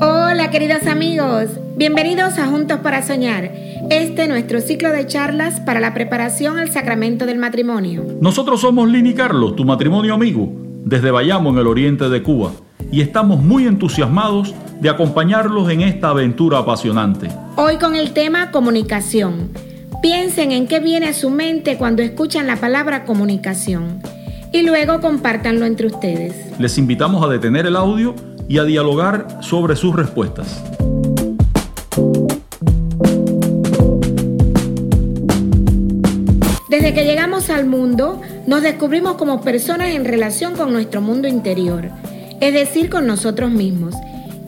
Hola queridos amigos, bienvenidos a Juntos para Soñar este nuestro ciclo de charlas para la preparación al sacramento del matrimonio. Nosotros somos Lini Carlos, tu matrimonio amigo, desde Bayamo en el oriente de Cuba, y estamos muy entusiasmados de acompañarlos en esta aventura apasionante. Hoy con el tema comunicación. Piensen en qué viene a su mente cuando escuchan la palabra comunicación y luego compártanlo entre ustedes. Les invitamos a detener el audio y a dialogar sobre sus respuestas. Desde que llegamos al mundo, nos descubrimos como personas en relación con nuestro mundo interior, es decir, con nosotros mismos.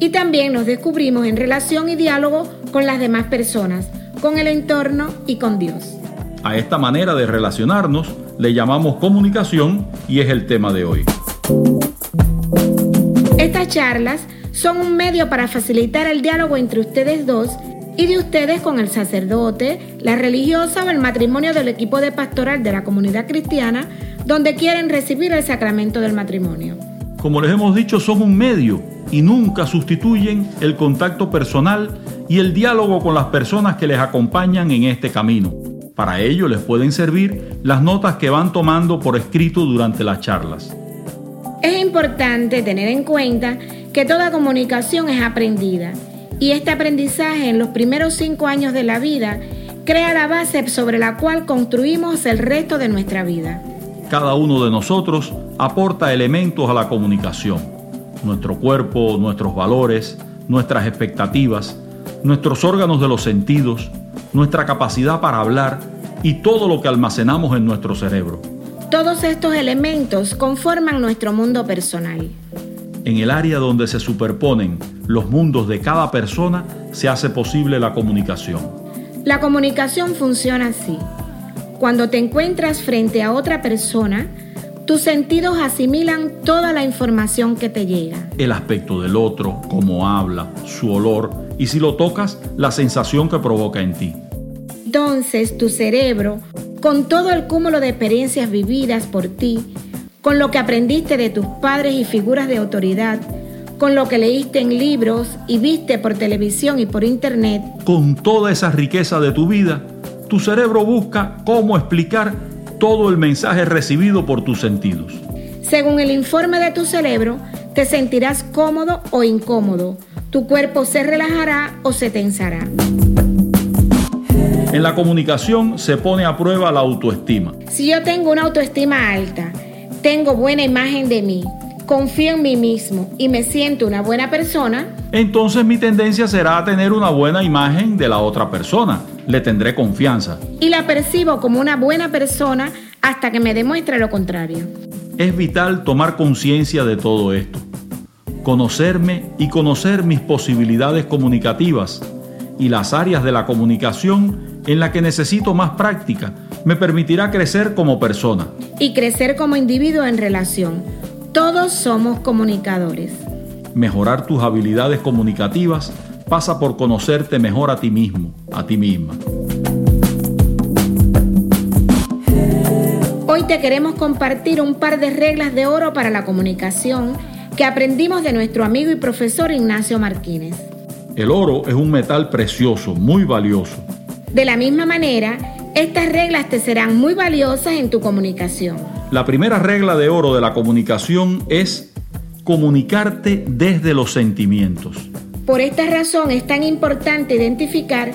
Y también nos descubrimos en relación y diálogo con las demás personas, con el entorno y con Dios. A esta manera de relacionarnos le llamamos comunicación y es el tema de hoy. Estas charlas son un medio para facilitar el diálogo entre ustedes dos y de ustedes con el sacerdote, la religiosa o el matrimonio del equipo de pastoral de la comunidad cristiana donde quieren recibir el sacramento del matrimonio. Como les hemos dicho, son un medio y nunca sustituyen el contacto personal y el diálogo con las personas que les acompañan en este camino. Para ello les pueden servir las notas que van tomando por escrito durante las charlas. Es importante tener en cuenta que toda comunicación es aprendida y este aprendizaje en los primeros cinco años de la vida crea la base sobre la cual construimos el resto de nuestra vida. Cada uno de nosotros aporta elementos a la comunicación. Nuestro cuerpo, nuestros valores, nuestras expectativas, nuestros órganos de los sentidos, nuestra capacidad para hablar y todo lo que almacenamos en nuestro cerebro. Todos estos elementos conforman nuestro mundo personal. En el área donde se superponen los mundos de cada persona se hace posible la comunicación. La comunicación funciona así. Cuando te encuentras frente a otra persona, tus sentidos asimilan toda la información que te llega. El aspecto del otro, cómo habla, su olor y si lo tocas, la sensación que provoca en ti. Entonces tu cerebro con todo el cúmulo de experiencias vividas por ti, con lo que aprendiste de tus padres y figuras de autoridad, con lo que leíste en libros y viste por televisión y por internet. Con toda esa riqueza de tu vida, tu cerebro busca cómo explicar todo el mensaje recibido por tus sentidos. Según el informe de tu cerebro, te sentirás cómodo o incómodo. Tu cuerpo se relajará o se tensará. En la comunicación se pone a prueba la autoestima. Si yo tengo una autoestima alta, tengo buena imagen de mí, confío en mí mismo y me siento una buena persona, entonces mi tendencia será a tener una buena imagen de la otra persona. Le tendré confianza. Y la percibo como una buena persona hasta que me demuestre lo contrario. Es vital tomar conciencia de todo esto. Conocerme y conocer mis posibilidades comunicativas y las áreas de la comunicación en la que necesito más práctica me permitirá crecer como persona. Y crecer como individuo en relación. Todos somos comunicadores. Mejorar tus habilidades comunicativas pasa por conocerte mejor a ti mismo, a ti misma. Hoy te queremos compartir un par de reglas de oro para la comunicación que aprendimos de nuestro amigo y profesor Ignacio Martínez. El oro es un metal precioso, muy valioso de la misma manera, estas reglas te serán muy valiosas en tu comunicación. La primera regla de oro de la comunicación es comunicarte desde los sentimientos. Por esta razón es tan importante identificar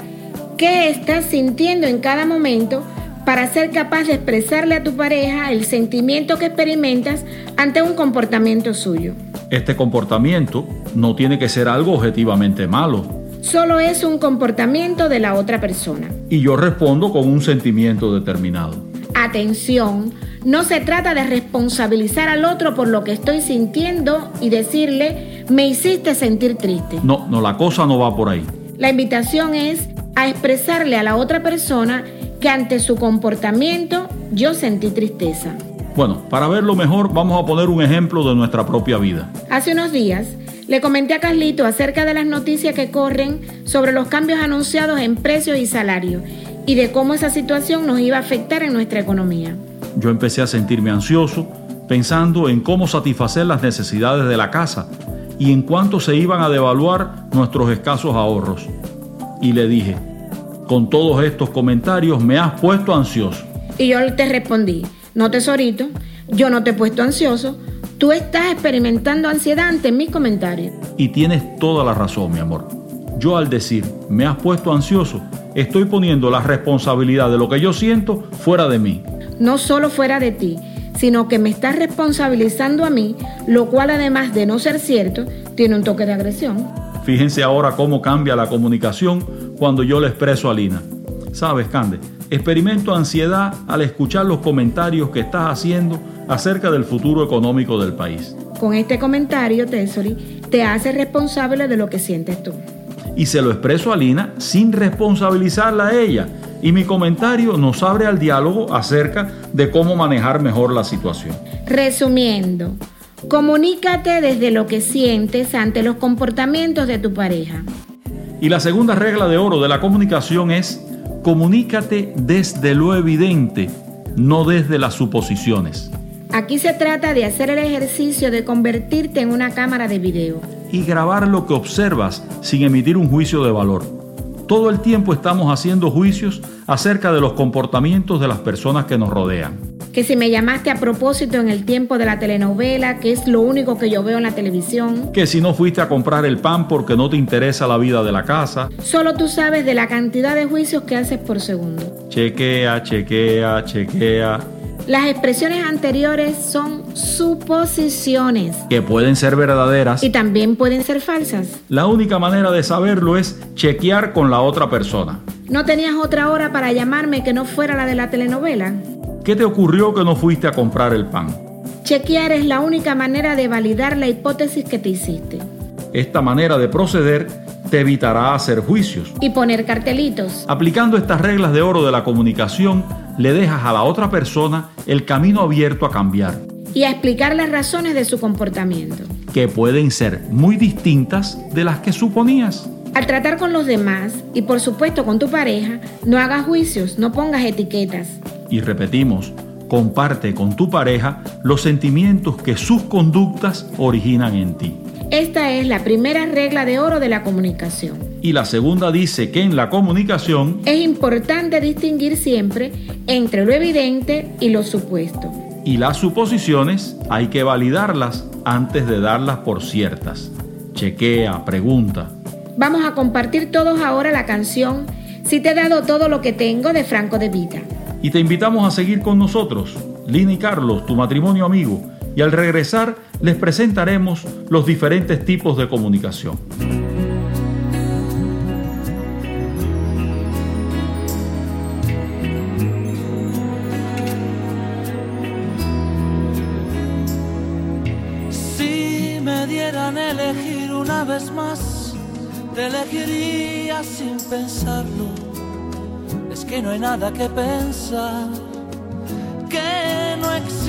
qué estás sintiendo en cada momento para ser capaz de expresarle a tu pareja el sentimiento que experimentas ante un comportamiento suyo. Este comportamiento no tiene que ser algo objetivamente malo solo es un comportamiento de la otra persona. Y yo respondo con un sentimiento determinado. Atención, no se trata de responsabilizar al otro por lo que estoy sintiendo y decirle, me hiciste sentir triste. No, no, la cosa no va por ahí. La invitación es a expresarle a la otra persona que ante su comportamiento yo sentí tristeza. Bueno, para verlo mejor vamos a poner un ejemplo de nuestra propia vida. Hace unos días le comenté a Carlito acerca de las noticias que corren sobre los cambios anunciados en precios y salarios y de cómo esa situación nos iba a afectar en nuestra economía. Yo empecé a sentirme ansioso pensando en cómo satisfacer las necesidades de la casa y en cuánto se iban a devaluar nuestros escasos ahorros. Y le dije, con todos estos comentarios me has puesto ansioso. Y yo te respondí, no tesorito, yo no te he puesto ansioso, tú estás experimentando ansiedad ante mis comentarios. Y tienes toda la razón, mi amor. Yo al decir, me has puesto ansioso, estoy poniendo la responsabilidad de lo que yo siento fuera de mí. No solo fuera de ti, sino que me estás responsabilizando a mí, lo cual además de no ser cierto, tiene un toque de agresión. Fíjense ahora cómo cambia la comunicación cuando yo le expreso a Lina. Sabes, Cande, experimento ansiedad al escuchar los comentarios que estás haciendo acerca del futuro económico del país. Con este comentario, Tesori, te hace responsable de lo que sientes tú. Y se lo expreso a Lina sin responsabilizarla a ella. Y mi comentario nos abre al diálogo acerca de cómo manejar mejor la situación. Resumiendo, comunícate desde lo que sientes ante los comportamientos de tu pareja. Y la segunda regla de oro de la comunicación es comunícate desde lo evidente, no desde las suposiciones. Aquí se trata de hacer el ejercicio de convertirte en una cámara de video. Y grabar lo que observas sin emitir un juicio de valor. Todo el tiempo estamos haciendo juicios acerca de los comportamientos de las personas que nos rodean. Que si me llamaste a propósito en el tiempo de la telenovela, que es lo único que yo veo en la televisión. Que si no fuiste a comprar el pan porque no te interesa la vida de la casa. Solo tú sabes de la cantidad de juicios que haces por segundo. Chequea, chequea, chequea. Las expresiones anteriores son suposiciones. Que pueden ser verdaderas. Y también pueden ser falsas. La única manera de saberlo es chequear con la otra persona. ¿No tenías otra hora para llamarme que no fuera la de la telenovela? ¿Qué te ocurrió que no fuiste a comprar el pan? Chequear es la única manera de validar la hipótesis que te hiciste. Esta manera de proceder te evitará hacer juicios. Y poner cartelitos. Aplicando estas reglas de oro de la comunicación, le dejas a la otra persona el camino abierto a cambiar. Y a explicar las razones de su comportamiento. Que pueden ser muy distintas de las que suponías. Al tratar con los demás y por supuesto con tu pareja, no hagas juicios, no pongas etiquetas. Y repetimos, comparte con tu pareja los sentimientos que sus conductas originan en ti. Esta es la primera regla de oro de la comunicación. Y la segunda dice que en la comunicación es importante distinguir siempre entre lo evidente y lo supuesto. Y las suposiciones hay que validarlas antes de darlas por ciertas. Chequea, pregunta. Vamos a compartir todos ahora la canción Si te he dado todo lo que tengo de Franco de Vita. Y te invitamos a seguir con nosotros, Lina y Carlos, tu matrimonio amigo y al regresar les presentaremos los diferentes tipos de comunicación. Si me dieran elegir una vez más, te elegiría sin pensarlo. Es que no hay nada que pensar, que no existe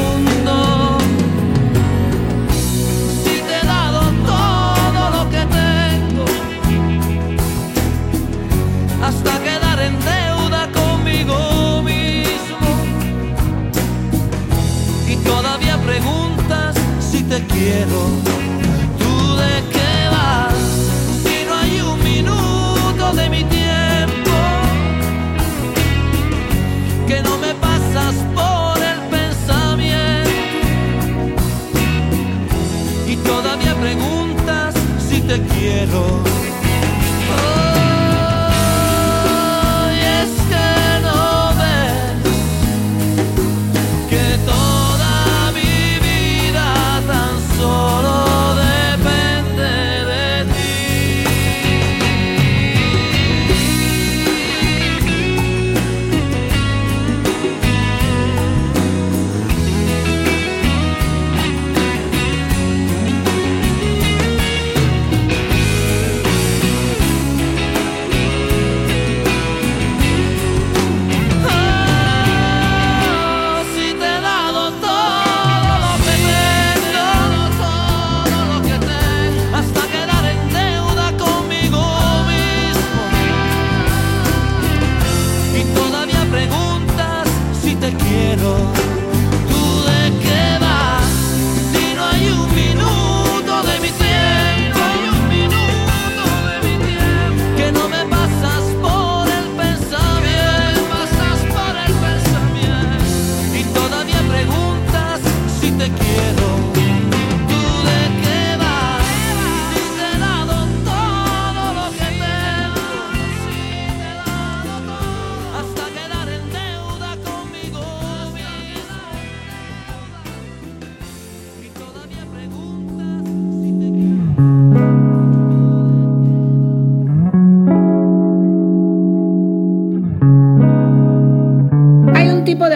Te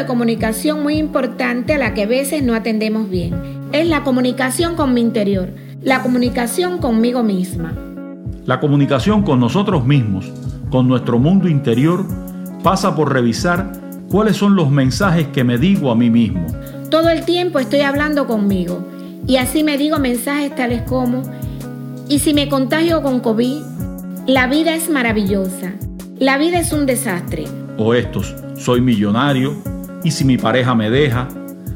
comunicación muy importante a la que a veces no atendemos bien. Es la comunicación con mi interior, la comunicación conmigo misma. La comunicación con nosotros mismos, con nuestro mundo interior, pasa por revisar cuáles son los mensajes que me digo a mí mismo. Todo el tiempo estoy hablando conmigo y así me digo mensajes tales como, ¿y si me contagio con COVID? La vida es maravillosa, la vida es un desastre. O estos, soy millonario, ¿Y si mi pareja me deja?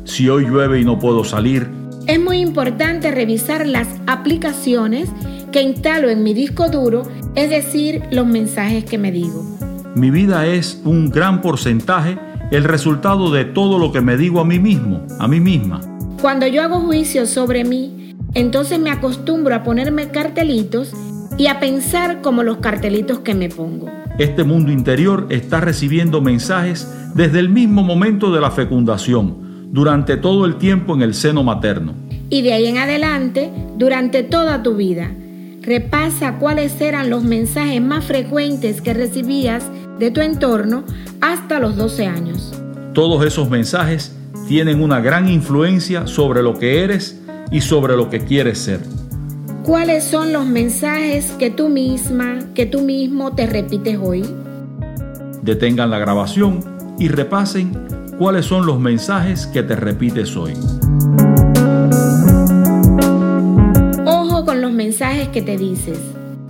¿Si hoy llueve y no puedo salir? Es muy importante revisar las aplicaciones que instalo en mi disco duro, es decir, los mensajes que me digo. Mi vida es un gran porcentaje el resultado de todo lo que me digo a mí mismo, a mí misma. Cuando yo hago juicios sobre mí, entonces me acostumbro a ponerme cartelitos y a pensar como los cartelitos que me pongo. Este mundo interior está recibiendo mensajes desde el mismo momento de la fecundación, durante todo el tiempo en el seno materno. Y de ahí en adelante, durante toda tu vida. Repasa cuáles eran los mensajes más frecuentes que recibías de tu entorno hasta los 12 años. Todos esos mensajes tienen una gran influencia sobre lo que eres y sobre lo que quieres ser. ¿Cuáles son los mensajes que tú misma, que tú mismo te repites hoy? Detengan la grabación y repasen cuáles son los mensajes que te repites hoy. Ojo con los mensajes que te dices.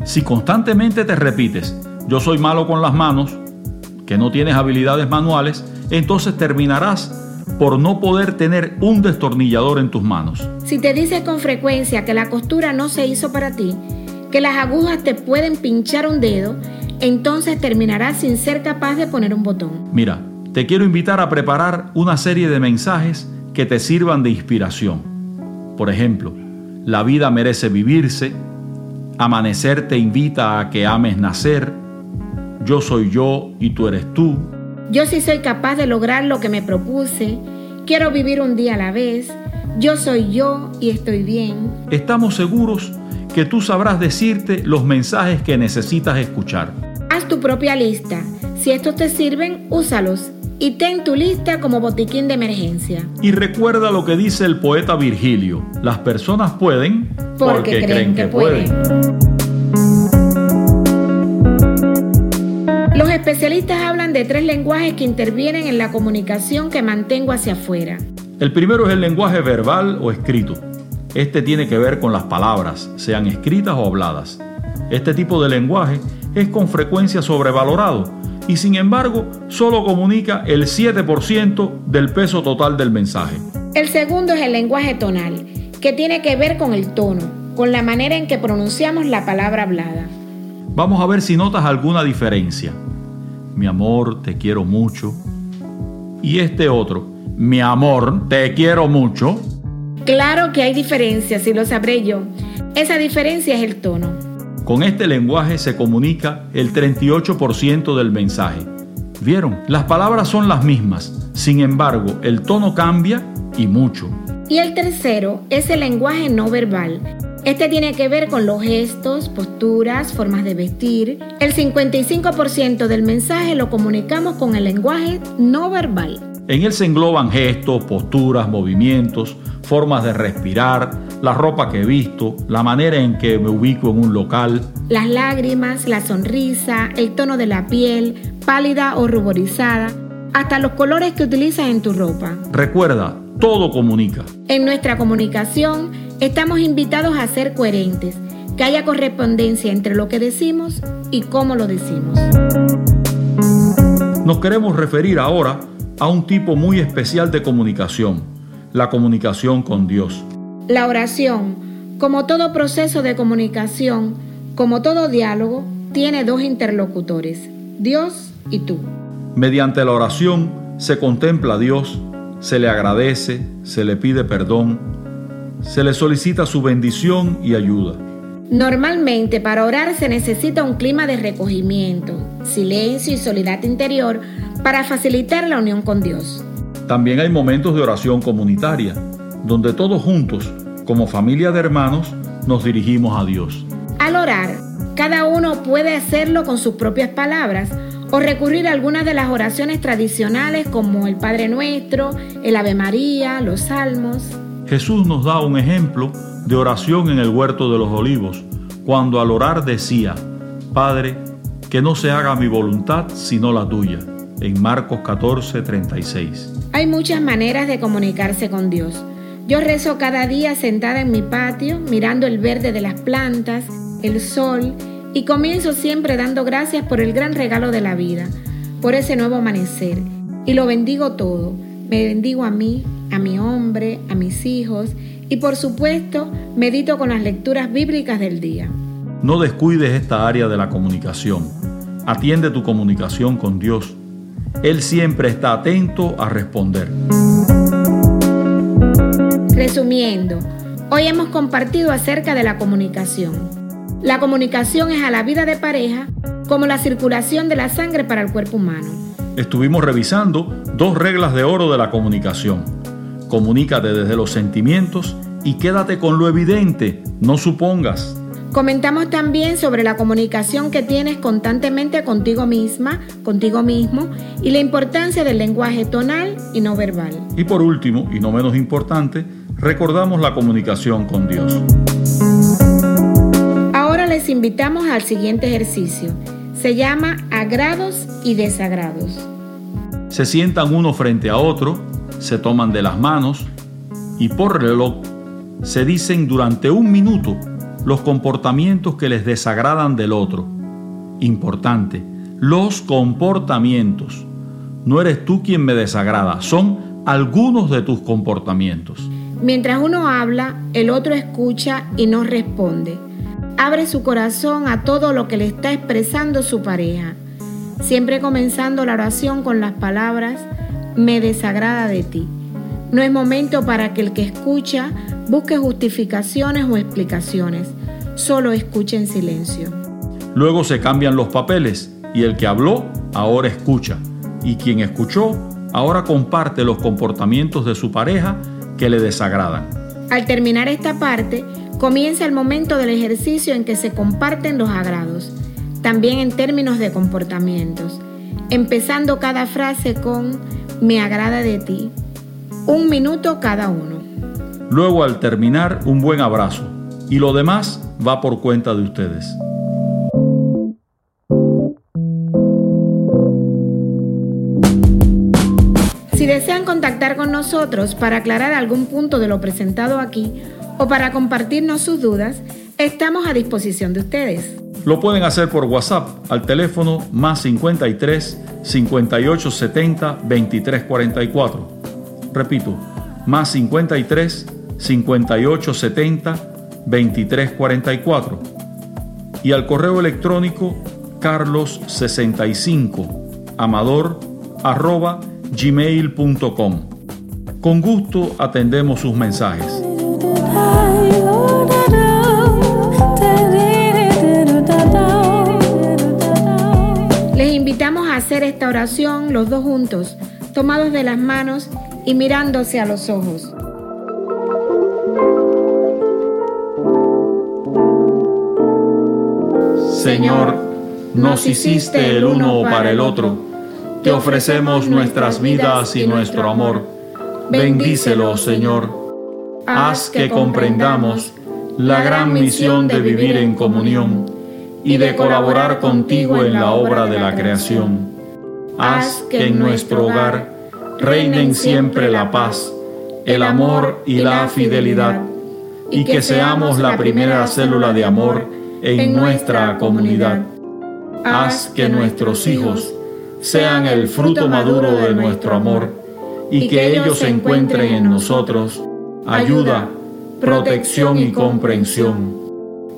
Si constantemente te repites, yo soy malo con las manos, que no tienes habilidades manuales, entonces terminarás por no poder tener un destornillador en tus manos. Si te dices con frecuencia que la costura no se hizo para ti, que las agujas te pueden pinchar un dedo, entonces terminarás sin ser capaz de poner un botón. Mira, te quiero invitar a preparar una serie de mensajes que te sirvan de inspiración. Por ejemplo, la vida merece vivirse, amanecer te invita a que ames nacer, yo soy yo y tú eres tú. Yo sí soy capaz de lograr lo que me propuse, quiero vivir un día a la vez, yo soy yo y estoy bien. Estamos seguros que tú sabrás decirte los mensajes que necesitas escuchar. Haz tu propia lista. Si estos te sirven, úsalos y ten tu lista como botiquín de emergencia. Y recuerda lo que dice el poeta Virgilio, las personas pueden porque, creen, que, pueden. Los especialistas hablan de tres lenguajes que intervienen en la comunicación que mantengo hacia afuera. El primero es el lenguaje verbal o escrito. Este tiene que ver con las palabras, sean escritas o habladas. Este tipo de lenguaje es con frecuencia sobrevalorado y sin embargo solo comunica el 7% del peso total del mensaje. El segundo es el lenguaje tonal que tiene que ver con el tono, con la manera en que pronunciamos la palabra hablada. Vamos a ver si notas alguna diferencia. Mi amor, te quiero mucho. Y este otro, mi amor, te quiero mucho. Claro que hay diferencias y lo sabré yo. Esa diferencia es el tono. Con este lenguaje se comunica el 38% del mensaje. ¿Vieron? Las palabras son las mismas, sin embargo, el tono cambia y mucho. Y el tercero es el lenguaje no verbal. Este tiene que ver con los gestos, posturas, formas de vestir. El 55% del mensaje lo comunicamos con el lenguaje no verbal. En él se engloban gestos, posturas, movimientos, formas de respirar, la ropa que he visto, la manera en que me ubico en un local. Las lágrimas, la sonrisa, el tono de la piel, pálida o ruborizada, hasta los colores que utilizas en tu ropa. Recuerda, todo comunica. En nuestra comunicación estamos invitados a ser coherentes, que haya correspondencia entre lo que decimos y cómo lo decimos. Nos queremos referir ahora a un tipo muy especial de comunicación, la comunicación con Dios. La oración, como todo proceso de comunicación, como todo diálogo, tiene dos interlocutores, Dios y tú. Mediante la oración se contempla a Dios, se le agradece, se le pide perdón, se le solicita su bendición y ayuda. Normalmente para orar se necesita un clima de recogimiento, silencio y soledad interior para facilitar la unión con Dios. También hay momentos de oración comunitaria, donde todos juntos, como familia de hermanos, nos dirigimos a Dios. Al orar, cada uno puede hacerlo con sus propias palabras o recurrir a algunas de las oraciones tradicionales como el Padre Nuestro, el Ave María, los Salmos. Jesús nos da un ejemplo de oración en el huerto de los olivos, cuando al orar decía, Padre, que no se haga mi voluntad sino la tuya en Marcos 14, 36. Hay muchas maneras de comunicarse con Dios. Yo rezo cada día sentada en mi patio, mirando el verde de las plantas, el sol, y comienzo siempre dando gracias por el gran regalo de la vida, por ese nuevo amanecer. Y lo bendigo todo. Me bendigo a mí, a mi hombre, a mis hijos, y por supuesto medito con las lecturas bíblicas del día. No descuides esta área de la comunicación. Atiende tu comunicación con Dios él siempre está atento a responder. Resumiendo, hoy hemos compartido acerca de la comunicación. La comunicación es a la vida de pareja como la circulación de la sangre para el cuerpo humano. Estuvimos revisando dos reglas de oro de la comunicación. Comunícate desde los sentimientos y quédate con lo evidente, no supongas. Comentamos también sobre la comunicación que tienes constantemente contigo misma, contigo mismo, y la importancia del lenguaje tonal y no verbal. Y por último, y no menos importante, recordamos la comunicación con Dios. Les invitamos al siguiente ejercicio. Se llama agrados y desagrados. Se sientan uno frente a otro, se toman de las manos y por reloj se dicen durante un minuto los comportamientos que les desagradan del otro. Importante, los comportamientos. No eres tú quien me desagrada, son algunos de tus comportamientos. Mientras uno habla, el otro escucha y no responde. Abre su corazón a todo lo que le está expresando su pareja, siempre comenzando la oración con las palabras, me desagrada de ti. No es momento para que el que escucha busque justificaciones o explicaciones. Solo escuche en silencio. Luego se cambian los papeles y el que habló ahora escucha y quien escuchó ahora comparte los comportamientos de su pareja que le desagradan. Al terminar esta parte, comienza el momento del ejercicio en que se comparten los agrados, también en términos de comportamientos, empezando cada frase con me agrada de ti, un minuto cada uno. Luego al terminar un buen abrazo y lo demás va por cuenta de ustedes. Desean contactar con nosotros para aclarar algún punto de lo presentado aquí o para compartirnos sus dudas, estamos a disposición de ustedes. Lo pueden hacer por WhatsApp al teléfono más 53 58 70 23 44. Repito, más 53 5870 2344 y al correo electrónico carlos65 amador arroba gmail.com. Con gusto atendemos sus mensajes. Les invitamos a hacer esta oración los dos juntos, tomados de las manos y mirándose a los ojos. Señor, nos hiciste el uno para el otro. Ofrecemos nuestras vidas y nuestro amor. Bendícelo, Señor. Haz que comprendamos la gran misión de vivir en comunión y de colaborar contigo en la obra de la creación. Haz que en nuestro hogar reinen siempre la paz, el amor y la fidelidad, y que seamos la primera célula de amor en nuestra comunidad. Haz que nuestros hijos sean el fruto maduro de nuestro amor y que ellos encuentren en nosotros ayuda, protección y comprensión.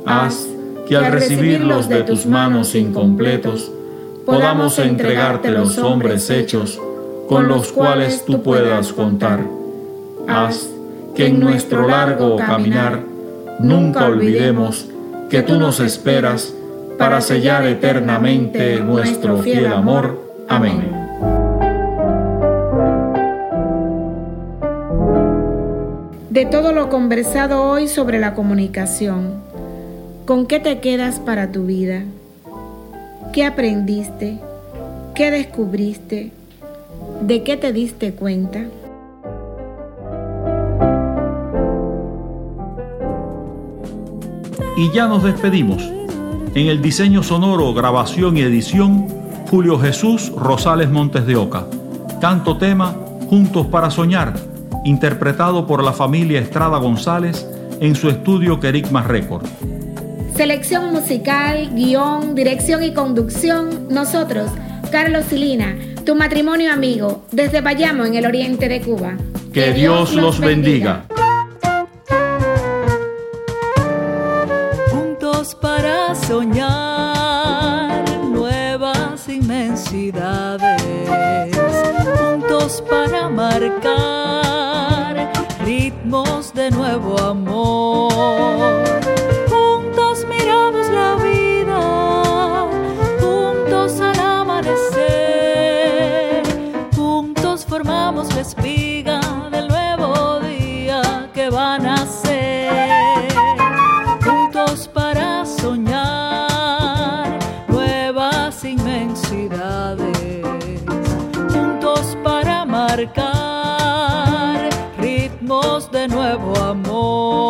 Haz que al recibirlos de tus manos incompletos, podamos entregarte los hombres hechos con los cuales tú puedas contar. Haz que en nuestro largo caminar nunca olvidemos que tú nos esperas para sellar eternamente nuestro fiel amor. Amén. De todo lo conversado hoy sobre la comunicación, ¿con qué te quedas para tu vida? ¿Qué aprendiste? ¿Qué descubriste? ¿De qué te diste cuenta? Y ya nos despedimos. En el diseño sonoro, grabación y edición, Julio Jesús Rosales Montes de Oca. Canto tema Juntos para Soñar, interpretado por la familia Estrada González en su estudio Querigma Record. Selección musical, guion, dirección y conducción, nosotros, Carlos Silina, tu matrimonio amigo, desde Bayamo en el oriente de Cuba. Que, Dios, los bendiga. soñar inmensidades, juntos para marcar ritmos de nuevo amor. De nuevo amor.